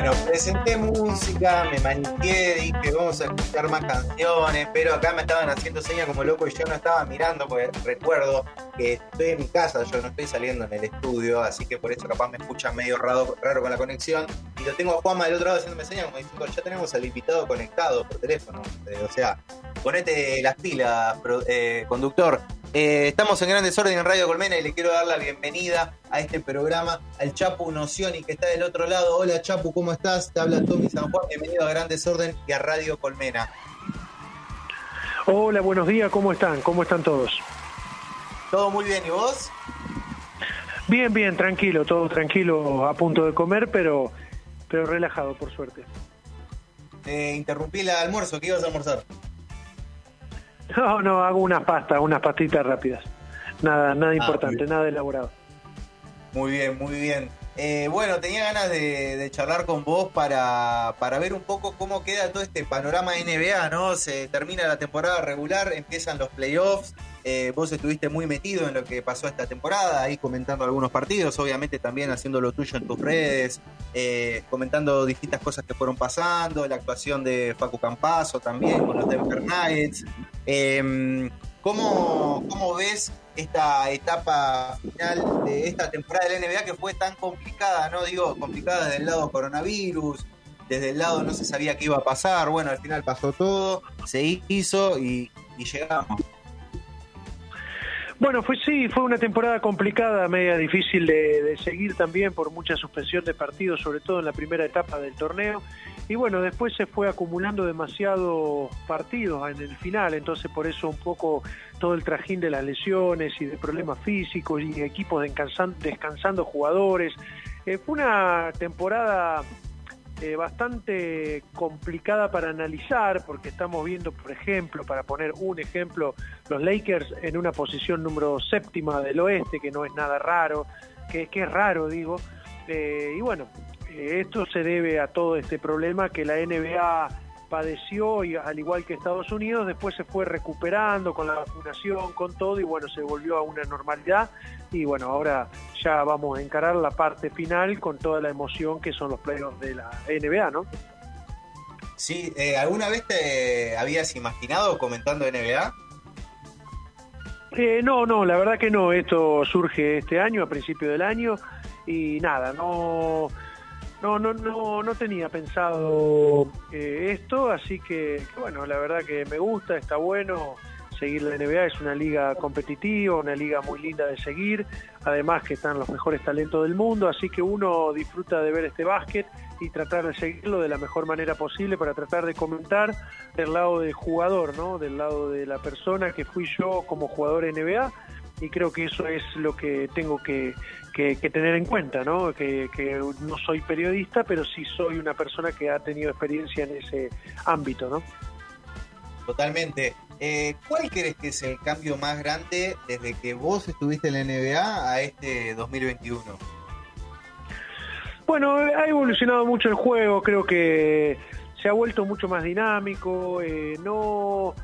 Bueno, presenté música, me maniqué, dije vamos a escuchar más canciones, pero acá me estaban haciendo señas como loco y yo no estaba mirando, porque recuerdo que estoy en mi casa, yo no estoy saliendo en el estudio, así que por eso capaz me escuchan medio raro, raro con la conexión. Y lo tengo a Juanma del otro lado haciéndome señas como diciendo, ya tenemos al invitado conectado por teléfono. O sea, ponete las pilas, eh, conductor. Eh, estamos en Gran Desorden en Radio Colmena y le quiero dar la bienvenida a este programa al Chapu Nocioni que está del otro lado. Hola Chapu, ¿cómo estás? Te habla Tommy San Juan, bienvenido a Gran Desorden y a Radio Colmena. Hola, buenos días, ¿cómo están? ¿Cómo están todos? Todo muy bien, ¿y vos? Bien, bien, tranquilo, todo tranquilo, a punto de comer, pero, pero relajado, por suerte. Te interrumpí el almuerzo, ¿qué ibas a almorzar? No, no, hago unas pastas, unas pastitas rápidas. Nada, nada ah, importante, nada elaborado. Muy bien, muy bien. Eh, bueno, tenía ganas de, charlar con vos para, para, ver un poco cómo queda todo este panorama NBA, ¿no? Se termina la temporada regular, empiezan los playoffs. Eh, vos estuviste muy metido en lo que pasó esta temporada, ahí comentando algunos partidos, obviamente también haciendo lo tuyo en tus redes, eh, comentando distintas cosas que fueron pasando, la actuación de Facu Campazo también con los Denver Nuggets. Em, ¿cómo, ¿Cómo ves esta etapa final de esta temporada de la NBA que fue tan complicada, ¿no? Digo, complicada desde el lado coronavirus, desde el lado no se sabía qué iba a pasar, bueno, al final pasó todo, se hizo y, llegamos. Bueno, fue sí, fue una temporada complicada, media difícil de, seguir también por mucha suspensión de partidos, sobre todo en la primera etapa del torneo. Y bueno, después se fue acumulando demasiados partidos en el final, entonces por eso un poco todo el trajín de las lesiones y de problemas físicos y equipos descansando, jugadores. Eh, fue una temporada eh, bastante complicada para analizar, porque estamos viendo, por ejemplo, para poner un ejemplo, los Lakers en una posición número séptima del oeste, que no es nada raro, que, que es raro, digo. Eh, y bueno, esto se debe a todo este problema que la NBA padeció, y al igual que Estados Unidos, después se fue recuperando con la vacunación, con todo, y bueno, se volvió a una normalidad. Y bueno, ahora ya vamos a encarar la parte final con toda la emoción que son los playoffs de la NBA, ¿no? Sí, eh, ¿alguna vez te habías imaginado comentando NBA? Eh, no, no, la verdad que no. Esto surge este año, a principio del año, y nada, no no, no, no, no tenía pensado eh, esto, así que, bueno, la verdad que me gusta, está bueno seguir la NBA, es una liga competitiva, una liga muy linda de seguir, además que están los mejores talentos del mundo, así que uno disfruta de ver este básquet y tratar de seguirlo de la mejor manera posible para tratar de comentar del lado del jugador, ¿no? Del lado de la persona que fui yo como jugador NBA y creo que eso es lo que tengo que, tener en cuenta, ¿no? Que, no soy periodista, pero sí soy una persona que ha tenido experiencia en ese ámbito, ¿no? Totalmente. Eh, ¿Cuál crees que es el cambio más grande desde que vos estuviste en la NBA a este 2021? Bueno, ha evolucionado mucho el juego, creo que se ha vuelto mucho más dinámico, eh, no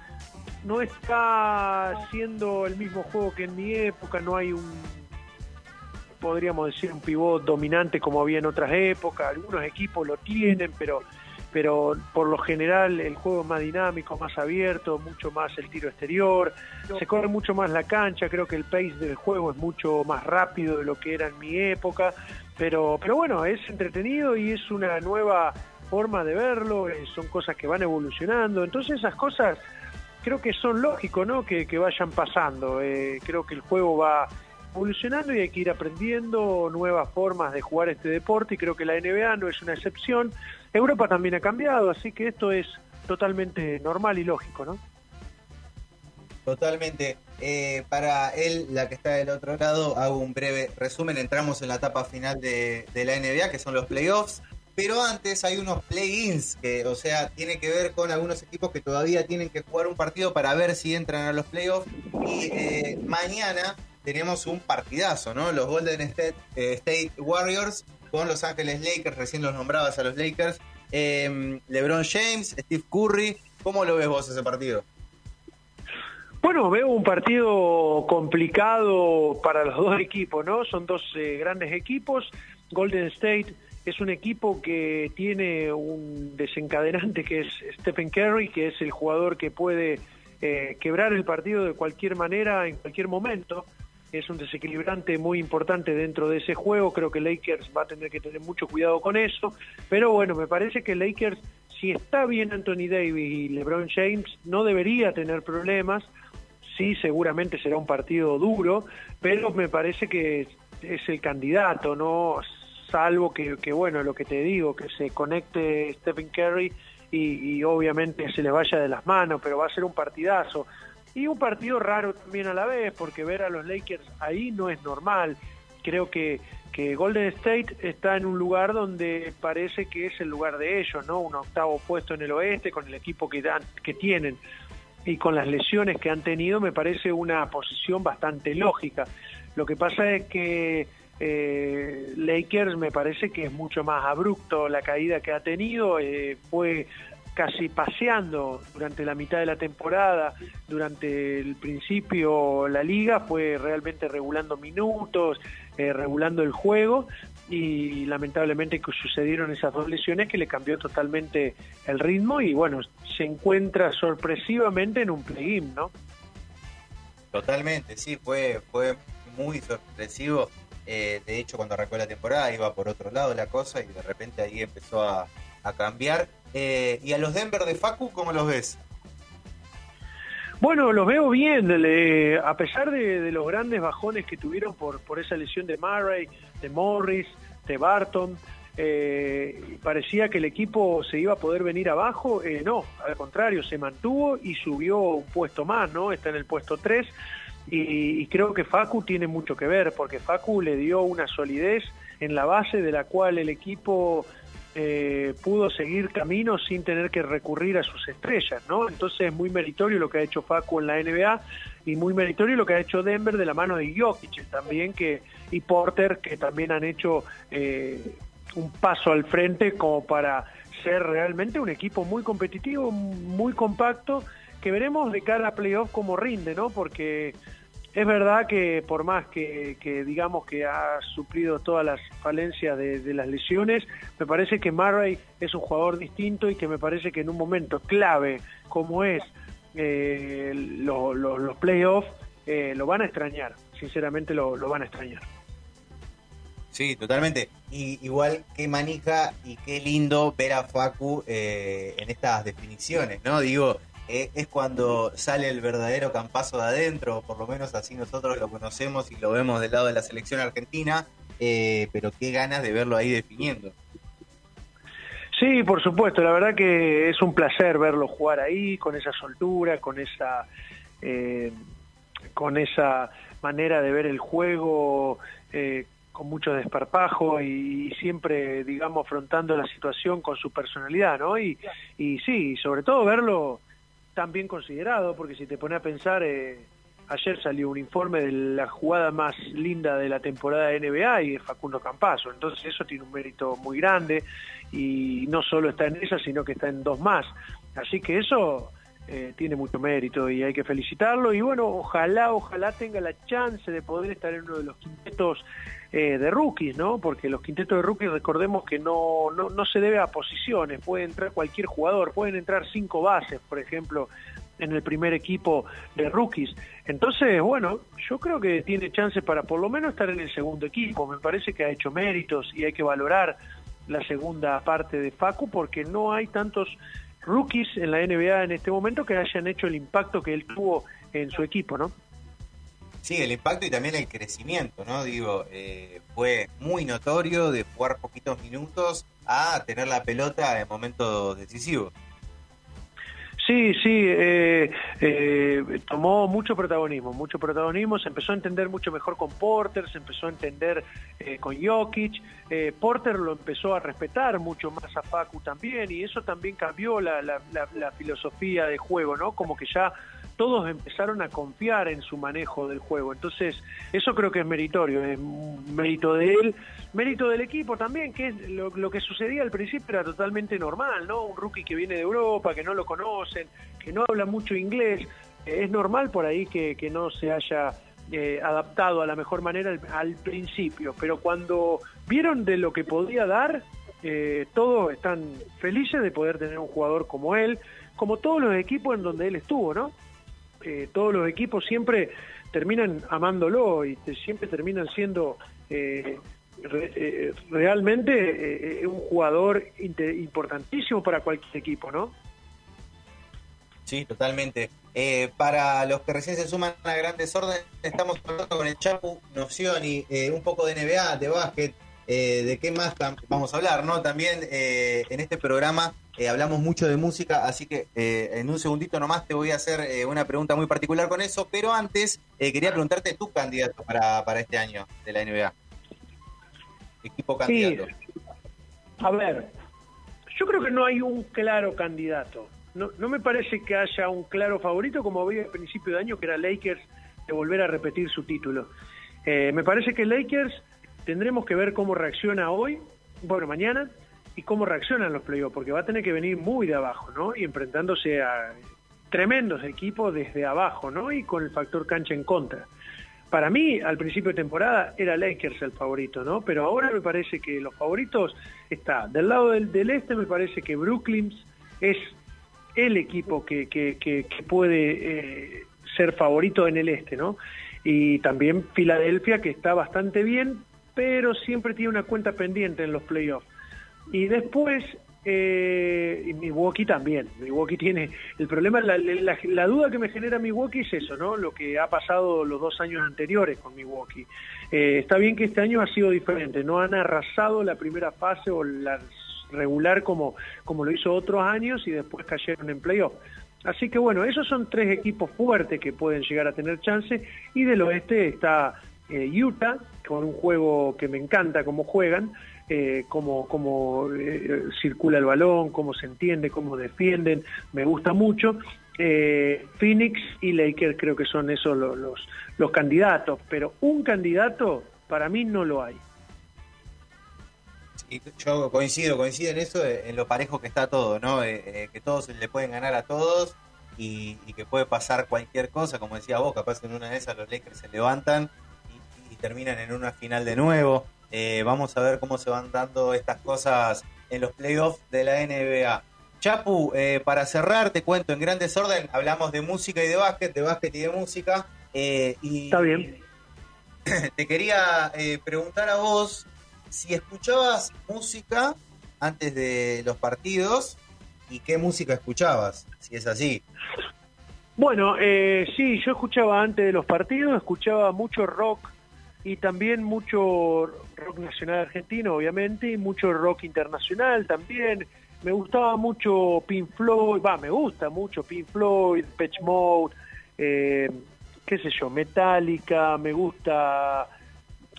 no está siendo el mismo juego que en mi época, no hay un, podríamos decir, un pivot dominante como había en otras épocas, algunos equipos lo tienen, pero, pero por lo general el juego es más dinámico, más abierto, mucho más el tiro exterior, se corre mucho más la cancha, creo que el pace del juego es mucho más rápido de lo que era en mi época, pero, pero bueno, es entretenido y es una nueva forma de verlo, eh, son cosas que van evolucionando, entonces esas cosas creo que son lógicos, ¿no? Que, vayan pasando. Eh, creo que el juego va evolucionando y hay que ir aprendiendo nuevas formas de jugar este deporte y creo que la NBA no es una excepción. Europa también ha cambiado, así que esto es totalmente normal y lógico, ¿no? Totalmente. Eh, para él, la que está del otro lado, hago un breve resumen. Entramos en la etapa final de, de la NBA, que son los playoffs. Pero antes hay unos play-ins, que, o sea, tiene que ver con algunos equipos que todavía tienen que jugar un partido para ver si entran a los playoffs. Y eh, mañana tenemos un partidazo, ¿no? Los Golden State, eh, State, Warriors con Los Ángeles Lakers, recién los nombrabas a los Lakers. Em, LeBron James, Steve Curry. ¿Cómo lo ves vos ese partido? Bueno, veo un partido complicado para los dos equipos, ¿no? Son dos eh, grandes equipos. Golden State es un equipo que tiene un desencadenante que es Stephen Curry, que es el jugador que puede eh, quebrar el partido de cualquier manera, en cualquier momento. Es un desequilibrante muy importante dentro de ese juego. Creo que Lakers va a tener que tener mucho cuidado con eso. Pero bueno, me parece que Lakers, si está bien Anthony Davis y LeBron James, no debería tener problemas. Sí, seguramente será un partido duro, pero me parece que es el candidato, ¿no? Salvo que, bueno, lo que te digo, que se conecte Stephen Curry y, obviamente se le vaya de las manos, pero va a ser un partidazo. Y un partido raro también a la vez, porque ver a los Lakers ahí no es normal. Creo que, que Golden State está en un lugar donde parece que es el lugar de ellos, ¿no? Un octavo puesto en el oeste con el equipo que, dan, que tienen y con las lesiones que han tenido me parece una posición bastante lógica. Lo que pasa es que eh, Lakers me parece que es mucho más abrupto la caída que ha tenido, eh, fue casi paseando durante la mitad de la temporada, durante el principio la liga fue realmente regulando minutos, eh, regulando el juego y lamentablemente sucedieron esas dos lesiones que le cambió totalmente el ritmo y bueno, se encuentra sorpresivamente en un play-in, ¿no? Totalmente, sí, fue, fue muy sorpresivo eh, de hecho, cuando arrancó la temporada iba por otro lado la cosa y de repente ahí empezó a, cambiar. Eh, ¿Y a los Denver de Facu cómo los ves? Bueno, los veo bien, a pesar de, los grandes bajones que tuvieron por, por esa lesión de Murray, de Morris, de Barton, eh, parecía que el equipo se iba a poder venir abajo, no, al contrario, se mantuvo y subió un puesto más, ¿no? Está en el puesto 3 y, creo que Facu tiene mucho que ver, porque Facu le dio una solidez en la base de la cual el equipo eh, pudo seguir camino sin tener que recurrir a sus estrellas, ¿no? Entonces es muy meritorio lo que ha hecho Facu en la NBA y muy meritorio lo que ha hecho Denver de la mano de Jokic también que y Porter que también han hecho eh, un paso al frente como para ser realmente un equipo muy competitivo, muy compacto que veremos de cara a playoff cómo rinde, ¿no? Porque es verdad que por más que, digamos que ha suplido todas las falencias de, las lesiones, me parece que Murray es un jugador distinto y que me parece que en un momento clave como es eh, los playoffs, eh, lo van a extrañar, sinceramente lo, van a extrañar. Sí, totalmente. Y igual qué manija y qué lindo ver a Facu eh, en estas definiciones, ¿no? Digo, eh, es cuando sale el verdadero campazo de adentro, por lo menos así nosotros lo conocemos y lo vemos del lado de la selección argentina, eh, pero qué ganas de verlo ahí definiendo. Sí, por supuesto, la verdad que es un placer verlo jugar ahí, con esa soltura, con esa, eh, con esa manera de ver el juego, con mucho desparpajo y, siempre, digamos, afrontando la situación con su personalidad, ¿no? Y, y sí, sobre todo verlo tan bien considerado, porque si te pones a pensar, eh, ayer salió un informe de la jugada más linda de la temporada de NBA y es Facundo Campazo, entonces eso tiene un mérito muy grande y no solo está en esa, sino que está en dos más. Así que eso eh, tiene mucho mérito y hay que felicitarlo y bueno, ojalá, ojalá tenga la chance de poder estar en uno de los quintetos eh, de rookies, ¿no? Porque los quintetos de rookies, recordemos que no, no, no se debe a posiciones, puede entrar cualquier jugador, pueden entrar cinco bases, por ejemplo, en el primer equipo de rookies. Entonces, bueno, yo creo que tiene chances para por lo menos estar en el segundo equipo. Me parece que ha hecho méritos y hay que valorar la segunda parte de Facu porque no hay tantos rookies en la NBA en este momento que hayan hecho el impacto que él tuvo en su equipo, ¿no? Sí, el impacto y también el crecimiento, ¿no? Digo, eh, fue muy notorio de jugar poquitos minutos a tener la pelota en momentos decisivos. Sí, sí, eh, eh, tomó mucho protagonismo, mucho protagonismo, se empezó a entender mucho mejor con Porter, se empezó a entender con Jokic, Porter lo empezó a respetar mucho más a Facu también y eso también cambió la filosofía de juego, ¿no? Como que ya todos empezaron a confiar en su manejo del juego. Entonces, eso creo que es meritorio, es mérito de él, mérito del equipo también, que lo, que sucedía al principio era totalmente normal, ¿no? Un rookie que viene de Europa, que no lo conocen, que no habla mucho inglés, es normal por ahí que, que no se haya eh, adaptado a la mejor manera al, principio, pero cuando vieron de lo que podía dar, eh, todos están felices de poder tener un jugador como él, como todos los equipos en donde él estuvo, ¿no? Eh, todos los equipos siempre terminan amándolo y siempre terminan siendo eh, realmente un jugador importantísimo para cualquier equipo, ¿no? Sí, totalmente. Eh, para los que recién se suman a grandes órdenes, estamos hablando con el Chapu eh, un poco de NBA, de básquet, eh, de qué más vamos a hablar, ¿no? También en este programa hablamos mucho de música, así que en un segundito nomás te voy a hacer una pregunta muy particular con eso, pero antes quería preguntarte tu candidato para, para este año de la NBA. Equipo candidato. A ver, yo creo que no hay un claro candidato no, no me parece que haya un claro favorito como había al principio de año, que era Lakers, de volver a repetir su título. Eh, me parece que Lakers tendremos que ver cómo reacciona hoy, bueno, mañana, y cómo reaccionan los playoffs, porque va a tener que venir muy de abajo, ¿no? Y enfrentándose a tremendos equipos desde abajo, ¿no? Y con el factor cancha en contra. Para mí, al principio de temporada, era Lakers el favorito, ¿no? Pero ahora me parece que los favoritos está del lado del, este, me parece que Brooklyn es el equipo que, que, puede eh, ser favorito en el este, ¿no? Y también Filadelfia, que está bastante bien, pero siempre tiene una cuenta pendiente en los playoffs. Y después, eh, Milwaukee también. Milwaukee tiene. El problema, la, la, duda que me genera Milwaukee es eso, ¿no? Lo que ha pasado los dos años anteriores con Milwaukee. Eh, está bien que este año ha sido diferente. No han arrasado la primera fase o las regular como, como lo hizo otros años y después cayeron en playoff. Así que bueno, esos son tres equipos fuertes que pueden llegar a tener chance y del oeste está eh, Utah, con un juego que me encanta cómo juegan, eh, cómo, cómo eh, circula el balón, cómo se entiende, cómo defienden, me gusta mucho. Eh, Phoenix y Lakers creo que son esos los, los, los candidatos, pero un candidato para mí no lo hay yo coincido, coincido en eso, eh, en lo parejo que está todo, ¿no? Eh, eh, que todos le pueden ganar a todos y, que puede pasar cualquier cosa, como decía vos, capaz en una de esas los Lakers se levantan y, terminan en una final de nuevo. Vamos a ver cómo se van dando estas cosas en los playoffs de la NBA. Chapu, para cerrar, te cuento en gran desorden, hablamos de música y de básquet, de básquet y de música. y, Está bien. Te quería preguntar a vos si escuchabas música antes de los partidos y qué música escuchabas, si es así. Bueno, eh, sí, yo escuchaba antes de los partidos, escuchaba mucho rock y también mucho rock nacional argentino, obviamente, y mucho rock internacional también. Me gustaba mucho Pink Floyd, va, me gusta mucho Pink Floyd, Patch Mode, eh, qué sé yo, Metallica, me gusta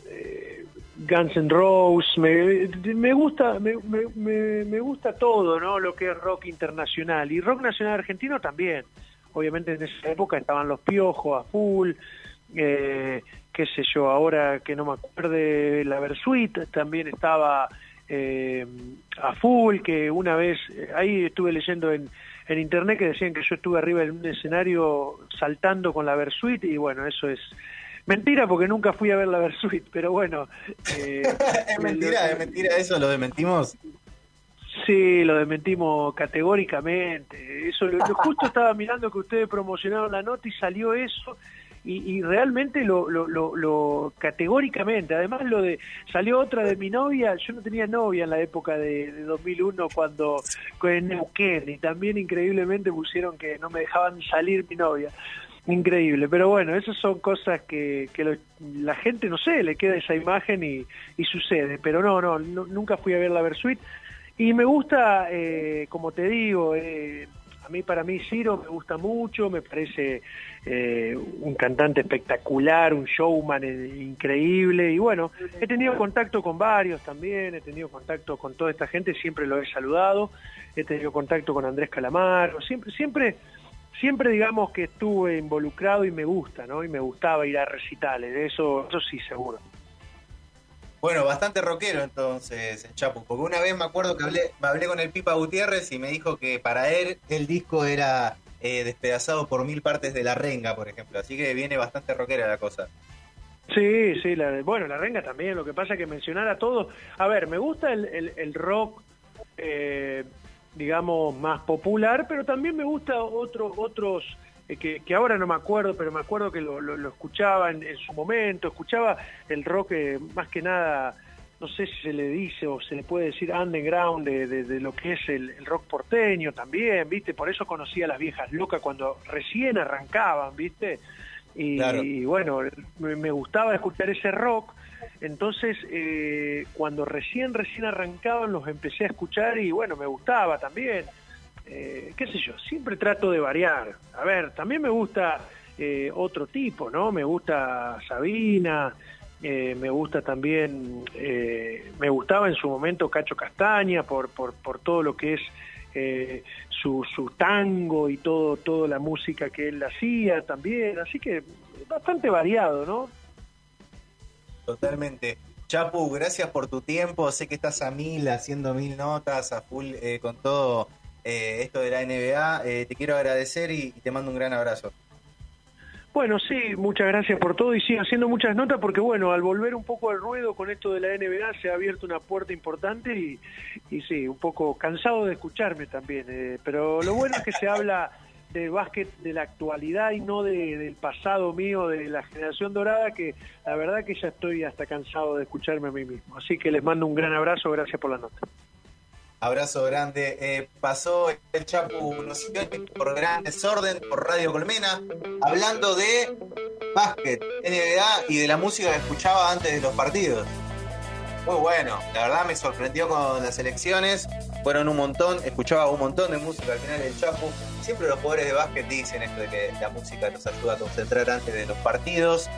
eh, Guns N' Roses, me, gusta, me, me, gusta todo, ¿no? Lo que es rock internacional y rock nacional argentino también. Obviamente en esa época estaban los piojos a full, eh, qué sé yo, ahora que no me acuerde, la Versuit también estaba eh, a full, que una vez, ahí estuve leyendo en, en internet que decían que yo estuve arriba en un escenario saltando con la Versuit y bueno, eso es Mentira, porque nunca fui a ver la Versuit, pero bueno. Eh, es mentira, es mentira eso, lo desmentimos. Sí, lo desmentimos categóricamente. Eso, lo, justo estaba mirando que ustedes promocionaron la nota y salió eso. Y, realmente lo, lo, lo, categóricamente, además lo de, salió otra de mi novia, yo no tenía novia en la época de, de 2001 cuando en Neuquén y también increíblemente pusieron que no me dejaban salir mi novia. Increíble, pero bueno, esas son cosas que, que la gente, no sé, le queda esa imagen y, y sucede, pero no, no, nunca fui a ver la Versuit y me gusta, eh, como te digo, eh, a mí para mí Ciro me gusta mucho, me parece eh, un cantante espectacular, un showman increíble y bueno, he tenido contacto con varios también, he tenido contacto con toda esta gente, siempre lo he saludado, he tenido contacto con Andrés Calamaro, siempre, siempre siempre digamos que estuve involucrado y me gusta, ¿no? Y me gustaba ir a recitales, eso, eso sí, seguro. Bueno, bastante rockero entonces, Chapu, porque una vez me acuerdo que hablé, hablé con el Pipa Gutiérrez y me dijo que para él el disco era eh, despedazado por mil partes de la renga, por ejemplo, así que viene bastante rockera la cosa. Sí, sí, la, bueno, la renga también, lo que pasa es que mencionar a todos, a ver, me gusta el, el, rock, eh, digamos, más popular, pero también me gusta otro, otros, que, que, ahora no me acuerdo, pero me acuerdo que lo, lo, escuchaba en, su momento, escuchaba el rock eh, más que nada, no sé si se le dice o se le puede decir underground de, de, lo que es el, el, rock porteño también, ¿viste? Por eso conocía a las viejas locas cuando recién arrancaban, ¿viste? Y, bueno, me, gustaba escuchar ese rock. Entonces, eh, cuando recién, recién arrancaban, los empecé a escuchar y bueno, me gustaba también. Eh, qué sé yo, siempre trato de variar. A ver, también me gusta eh, otro tipo, ¿no? Me gusta Sabina, me gusta también, me gustaba en su momento Cacho Castaña por, por, por todo lo que es eh, su, su, tango y todo toda la música que él hacía también, así que bastante variado, ¿no? Totalmente. Chapu, gracias por tu tiempo, sé que estás a mil, haciendo mil notas, a full eh, con todo eh, esto de la NBA, te quiero agradecer y te mando un gran abrazo. Bueno, sí, muchas gracias por todo y sí, haciendo muchas notas porque bueno, al volver un poco al ruedo con esto de la NBA se ha abierto una puerta importante y, y sí, un poco cansado de escucharme también, eh, pero lo bueno es que se habla de básquet de la actualidad y no de, del pasado mío, de la generación dorada, que la verdad que ya estoy hasta cansado de escucharme a mí mismo. Así que les mando un gran abrazo, gracias por la nota. Abrazo grande. Eh, pasó el Chapu por gran desorden por Radio Colmena, hablando de básquet, y de la música que escuchaba antes de los partidos. Muy bueno, la verdad me sorprendió con las elecciones. Fueron un montón, escuchaba un montón de música al final del Chapu. Siempre los jugadores de básquet dicen esto de que la música nos ayuda a concentrar antes de los partidos.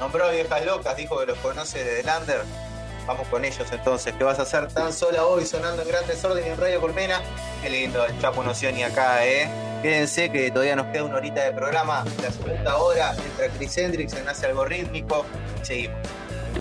Nombró viejas locas, dijo que los conoce desde Lander Vamos con ellos entonces. ¿Qué vas a hacer tan sola hoy sonando en gran desorden en Radio Colmena? Qué lindo el Chapo ni acá, ¿eh? Quédense que todavía nos queda una horita de programa. La segunda hora entra Chris Hendrix, nace algo rítmico. Seguimos.